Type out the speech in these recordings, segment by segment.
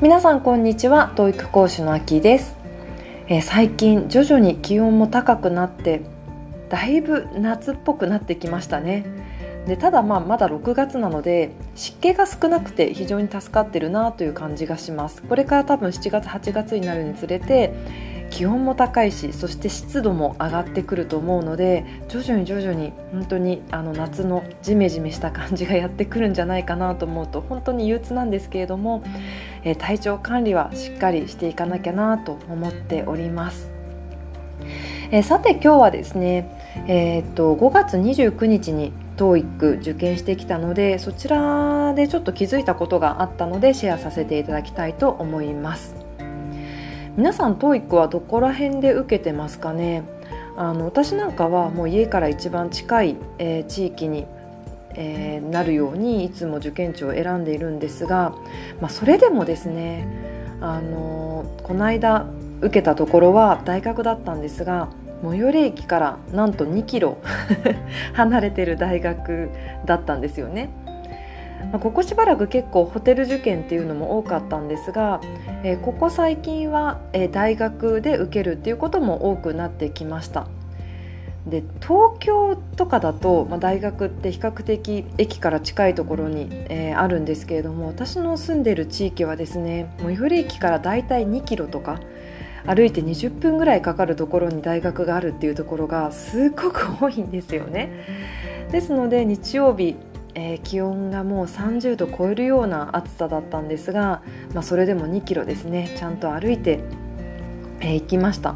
皆さんこんにちは。TOEIC 講師のあきです、えー、最近徐々に気温も高くなってだいぶ夏っぽくなってきましたね。でただまあまだ6月なので湿気が少なくて非常に助かってるなという感じがします。これから多分7月8月になるにつれて気温も高いしそして湿度も上がってくると思うので徐々に徐々に本当にあの夏のジメジメした感じがやってくるんじゃないかなと思うと本当に憂鬱なんですけれども、えー、体調管理はしっかりしていかなきゃなと思っております。えー、さて今日はですね、えー、っと5月29日に TOEIC 受験してきたのでそちらでちょっと気づいたことがあったのでシェアさせていただきたいと思います。皆さん TOEIC はどこら辺で受けてますかね？あの私なんかはもう家から一番近い、えー、地域に、えー、なるようにいつも受験地を選んでいるんですが、まあ、それでもですねあのこの間受けたところは大学だったんですが最寄り駅からなんと2キロ 離れてる大学だったんですよね。まここしばらく結構ホテル受験っていうのも多かったんですが、えー、ここ最近は、えー、大学で受けるっていうことも多くなってきましたで東京とかだと、まあ、大学って比較的駅から近いところに、えー、あるんですけれども私の住んでる地域はですね最寄り駅からだいたい2キロとか歩いて20分ぐらいかかるところに大学があるっていうところがすごく多いんですよね。ですので日曜日えー、気温がもう30度超えるような暑さだったんですが、まあ、それでも2キロですね。ちゃんと歩いて、えー、行きました。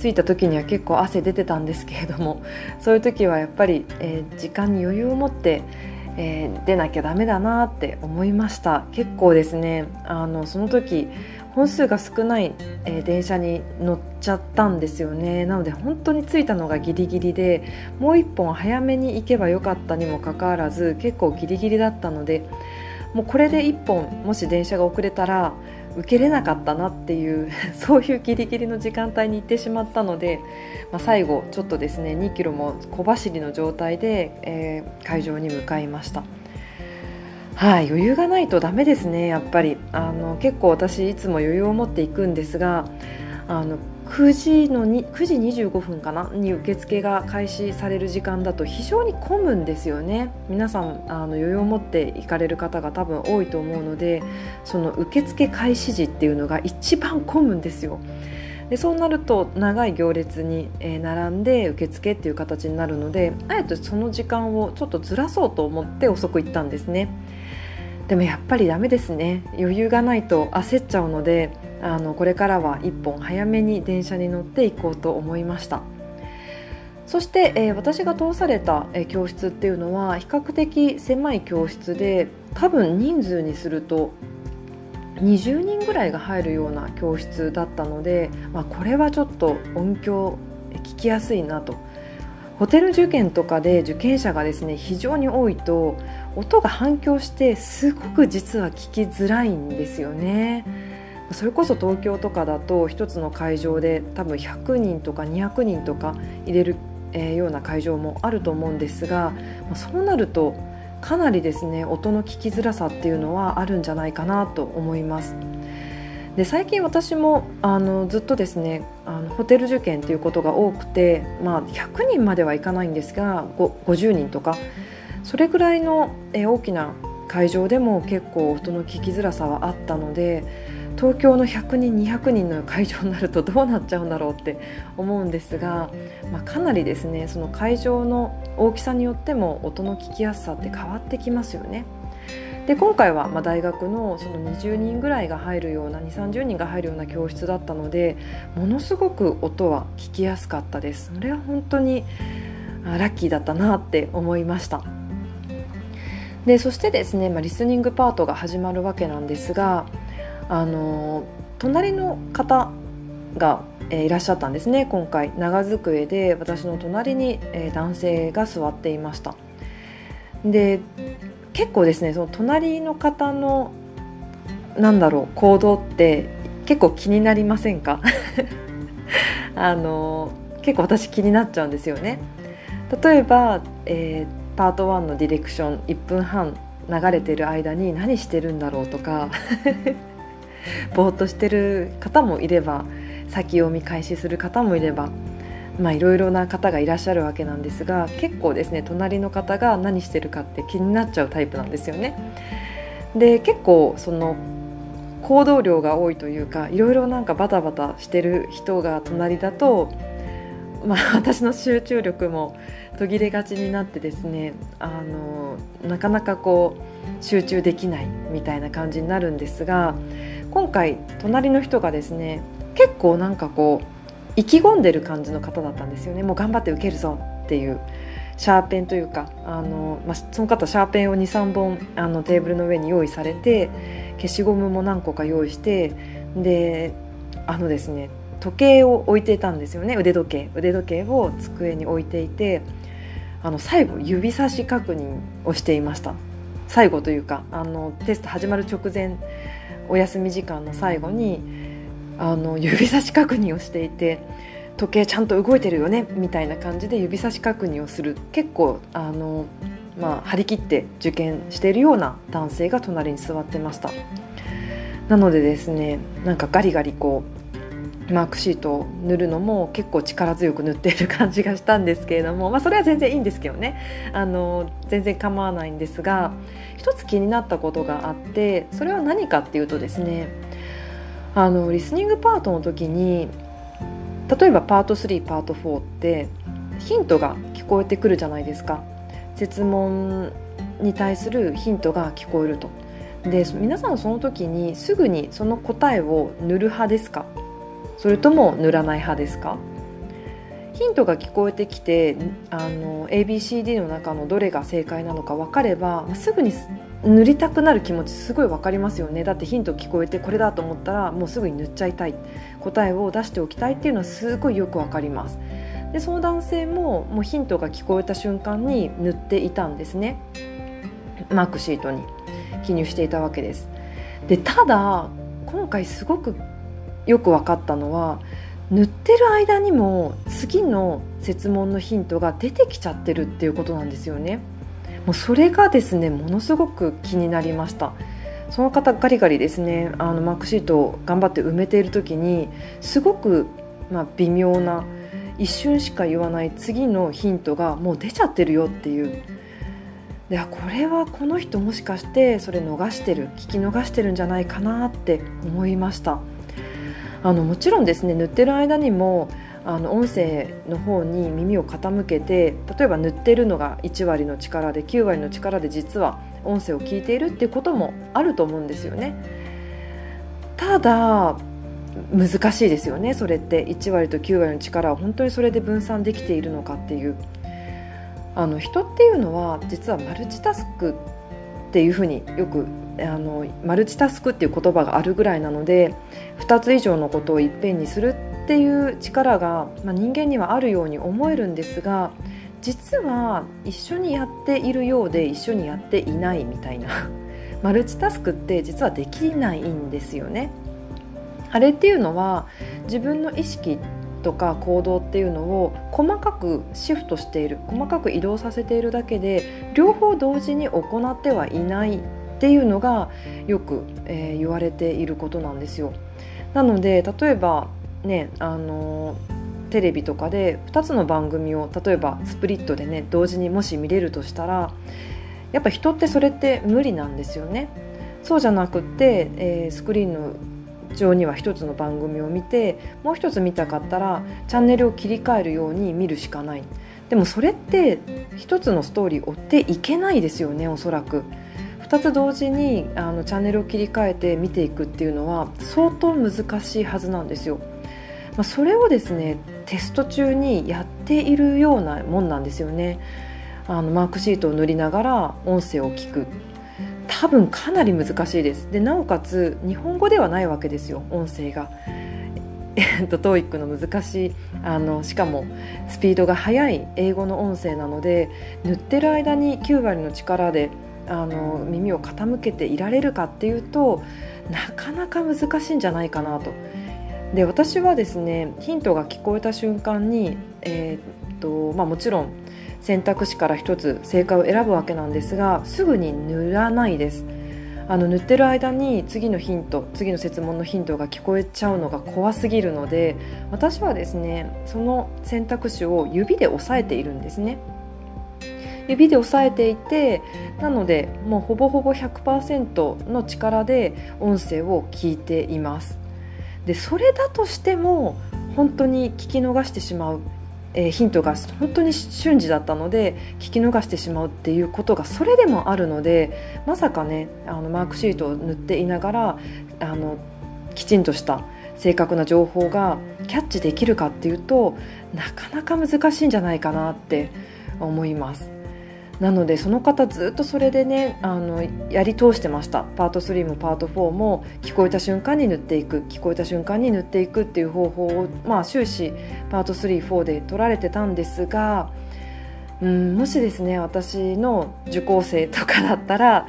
着いた時には結構汗出てたんですけれどもそういう時はやっぱり、えー、時間に余裕を持って、え出なきゃダメだなって思いました。結構ですねあのその時本数が少ない、えー、電車に乗っちゃったんですよね。なので本当に着いたのがギリギリでもう1本早めに行けばよかったにもかかわらず結構ギリギリだったのでもうこれで1本もし電車が遅れたら受けれなかったなっていう そういうギリギリの時間帯に行ってしまったので、まあ、最後ちょっとですね2キロも小走りの状態で、えー、会場に向かいました。はい、余裕がないとダメですねやっぱりあの結構私いつも余裕を持っていくんですがあの9時のに9時25分かな？に受付が開始される時間だと非常に混むんですよね。皆さんあの余裕を持って行かれる方が多分多いと思うのでその受付開始時っていうのが一番混むんですよ。でそうなると長い行列に、並んで受付っていう形になるのであえてその時間をちょっとずらそうと思って遅く行ったんですね。でもやっぱりダメですね。余裕がないと焦っちゃうのであのこれからは1本早めに電車に乗っていこうと思いましたそして、えー、私が通された、えー、教室っていうのは比較的狭い教室で多分人数にすると20人ぐらいが入るような教室だったので、まあ、これはちょっと音響聞きやすいなとホテル受験とかで受験者がですね非常に多いと音が反響してすごく実は聞きづらいんですよね。それこそ東京とかだと一つの会場で多分100人とか200人とか入れる、えー、ような会場もあると思うんですがそうなるとかなりですね音の聞きづらさっていうのはあるんじゃないかなと思います。で最近私もあのずっとですねあのホテル受験ということが多くて、まあ、100人まではいかないんですが50人とかそれぐらいの、え大きな会場でも結構音の聞きづらさはあったので東京の100人200人の会場になるとどうなっちゃうんだろうって思うんですが、まあ、かなりですねその会場の大きさによっても音の聞きやすさって変わってきますよね。で今回はま大学のその20人ぐらいが入るような2 3 0人が入るような教室だったのでものすごく音は聞きやすかったですそれは本当にラッキーだったなって思いましたでそしてですね、まあ、リスニングパートが始まるわけなんですがあの隣の方が、え、いらっしゃったんですね今回。長机で私の隣に、え、男性が座っていました。で結構ですねその隣の方のなんだろう行動って結構気になりませんか？あの結構私気になっちゃうんですよね。例えば、えー、パート1のディレクション1分半流れてる間に何してるんだろうとか。ぼーっとしてる方もいれば先を見返しする方もいればまあいろいろな方がいらっしゃるわけなんですが結構ですね隣の方が何してるかって気になっちゃうタイプなんですよね。で結構その行動量が多いというかいろいろなんかバタバタしてる人が隣だと、まあ、私の集中力も途切れがちになってですねあのなかなかこう集中できないみたいな感じになるんですが今回隣の人がですね結構なんかこう意気込んでる感じの方だったんですよね。もう頑張って受けるぞっていうシャーペンというかあの、まあ、その方シャーペンを23本あのテーブルの上に用意されて消しゴムも何個か用意してであのですね時計を置いていたんですよね。腕時計。腕時計を机に置いていてあの最後指差し確認をしていました。最後というかあのテスト始まる直前お休み時間の最後にあの指差し確認をしていて時計ちゃんと動いてるよねみたいな感じで指差し確認をする。結構あの、まあ、張り切って受験しているような男性が隣に座ってました。なのでですねなんかガリガリこうマークシートを塗るのも結構力強く塗っている感じがしたんですけれども、まあ、それは全然いいんですけどね。あの全然構わないんですが一つ気になったことがあってそれは何かっていうとですねあのリスニングパートの時に例えばパート3パート4ってヒントが聞こえてくるじゃないですか。質問に対するヒントが聞こえると。で皆さんその時にすぐにその答えを塗る派ですか？それとも塗らない派ですか？ヒントが聞こえてきてあの ABCD の中のどれが正解なのか分かればすぐに塗りたくなる気持ちすごい分かりますよね。だってヒント聞こえてこれだと思ったらもうすぐに塗っちゃいたい。答えを出しておきたいっていうのはすごいよく分かります。でその男性ももうヒントが聞こえた瞬間に塗っていたんですね。マークシートに。記入していたわけです。でただ今回すごくよく分かったのは塗ってる間にも次の設問のヒントが出てきちゃってるっていうことなんですよね。もうそれがですねものすごく気になりました。その方ガリガリですねあのマークシートを頑張って埋めている時にすごく、まあ、微妙な一瞬しか言わない次のヒントがもう出ちゃってるよっていう。でこれはこの人もしかしてそれ逃してる聞き逃してるんじゃないかなって思いました。あのもちろんですね塗ってる間にもあの音声の方に耳を傾けて例えば塗ってるのが1割の力で9割の力で実は音声を聞いているっていうこともあると思うんですよね。ただ難しいですよねそれって1割と9割の力は本当にそれで分散できているのかっていうあの人っていうのは実はマルチタスクっていうふうによくあのマルチタスクっていう言葉があるぐらいなので2つ以上のことをいっぺんにするっていう力が、まあ、人間にはあるように思えるんですが実は一緒にやっているようで一緒にやっていないみたいな マルチタスクって実はできないんですよね。あれっていうのは自分の意識とか行動っていうのを細かくシフトしている細かく移動させているだけで両方同時に行ってはいないっていうのがよく、えー、言われていることなんですよ。なので例えばねあのテレビとかで2つの番組を例えばスプリットでね同時にもし見れるとしたらやっぱ人ってそれって無理なんですよね。そうじゃなくて、えー、スクリーンの上には1つの番組を見てもう1つ見たかったらチャンネルを切り替えるように見るしかないでもそれって1つのストーリー追っていけないですよねおそらく2つ同時にあのチャンネルを切り替えて見ていくっていうのは相当難しいはずなんですよ。まあ、それをですねテスト中にやっているようなもんなんですよね。あのマークシートを塗りながら音声を聞く。多分かなり難しいです。でなおかつ日本語ではないわけですよ音声が。えっと、トーイックの難しいあのしかもスピードが速い英語の音声なので塗ってる間に9割の力であの耳を傾けていられるかっていうとなかなか難しいんじゃないかなとで私はですねヒントが聞こえた瞬間に、えー、っとまあ、もちろん選択肢から1つ正解を選ぶわけなんですがすぐに塗らないですあの塗ってる間に次のヒント次の設問のヒントが聞こえちゃうのが怖すぎるので私はですねその選択肢を指で押さえているんですね。指で押さえていてなのでもうほぼほぼ100%の力で音声を聞いていますでそれだとしても本当に聞き逃してしまう、えー、ヒントが本当に瞬時だったので聞き逃してしまうっていうことがそれでもあるのでまさかねあのマークシートを塗っていながらあのきちんとした正確な情報がキャッチできるかっていうとなかなか難しいんじゃないかなって思います。なのでその方ずっとそれでねあのやり通してました。パート3もパート4も聞こえた瞬間に塗っていく。聞こえた瞬間に塗っていくっていう方法を、まあ、終始パート34で取られてたんですがうんもしですね私の受講生とかだったら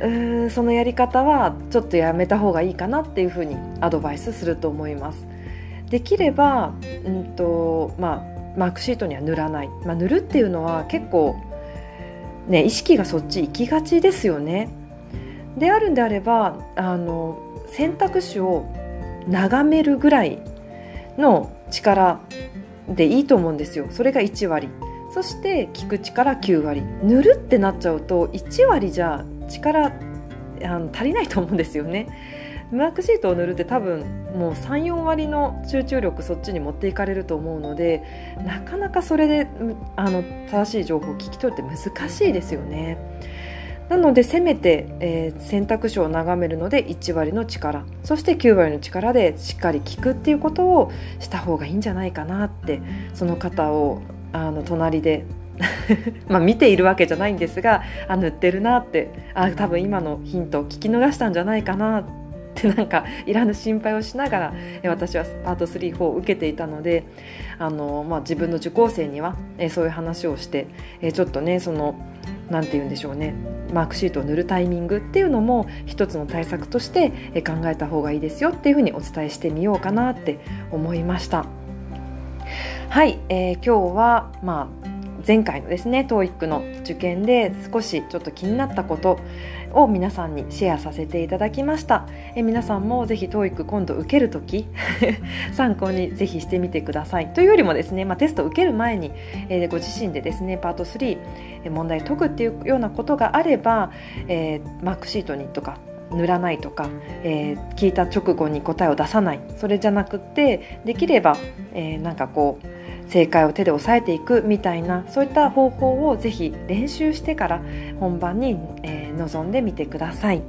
うんそのやり方はちょっとやめた方がいいかなっていうふうにアドバイスすると思います。できれば、うんとまあ、マークシートには塗らない、まあ、塗るっていうのは結構ね、意識がそっち行きがちですよね。であるんであればあの選択肢を眺めるぐらいの力でいいと思うんですよ。それが1割そして聞く力9割塗るってなっちゃうと1割じゃ力あの足りないと思うんですよね。マークシートを塗るって多分もう34割の集中力そっちに持っていかれると思うのでなかなかそれであの正しい情報を聞き取るって難しいですよね。なのでせめて、えー、選択肢を眺めるので1割の力そして9割の力でしっかり聞くっていうことをした方がいいんじゃないかなってその方をあの隣で まあ見ているわけじゃないんですがあ塗ってるなってあ多分今のヒントを聞き逃したんじゃないかなってって なんかいらぬ心配をしながら私はパート3、4を受けていたのであの、まあ、自分の受講生にはそういう話をしてちょっとねその何て言うんでしょうねマークシートを塗るタイミングっていうのも一つの対策として考えた方がいいですよっていうふうにお伝えしてみようかなって思いました。はい、えー、今日は、まあ、前回のですね TOEIC の受験で少しちょっと気になったことを皆さんにシェアさせていただきました。え皆さんもぜひ TOEIC 今度受けるとき 参考にぜひしてみてください。というよりもですね、まあ、テスト受ける前に、えー、ご自身でですねパート3問題解くっていうようなことがあれば、えー、マークシートにとか塗らないとか、えー、聞いた直後に答えを出さない。それじゃなくてできれば、えー、なんかこう正解を手で押さえていくみたいなそういった方法をぜひ練習してから本番に、えー、臨んでみてください。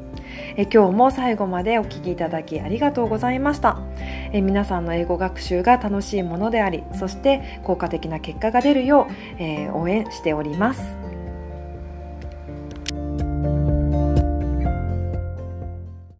え今日も最後までお聴きいただきありがとうございました、え皆さんの英語学習が楽しいものでありそして効果的な結果が出るよう、えー、応援しております。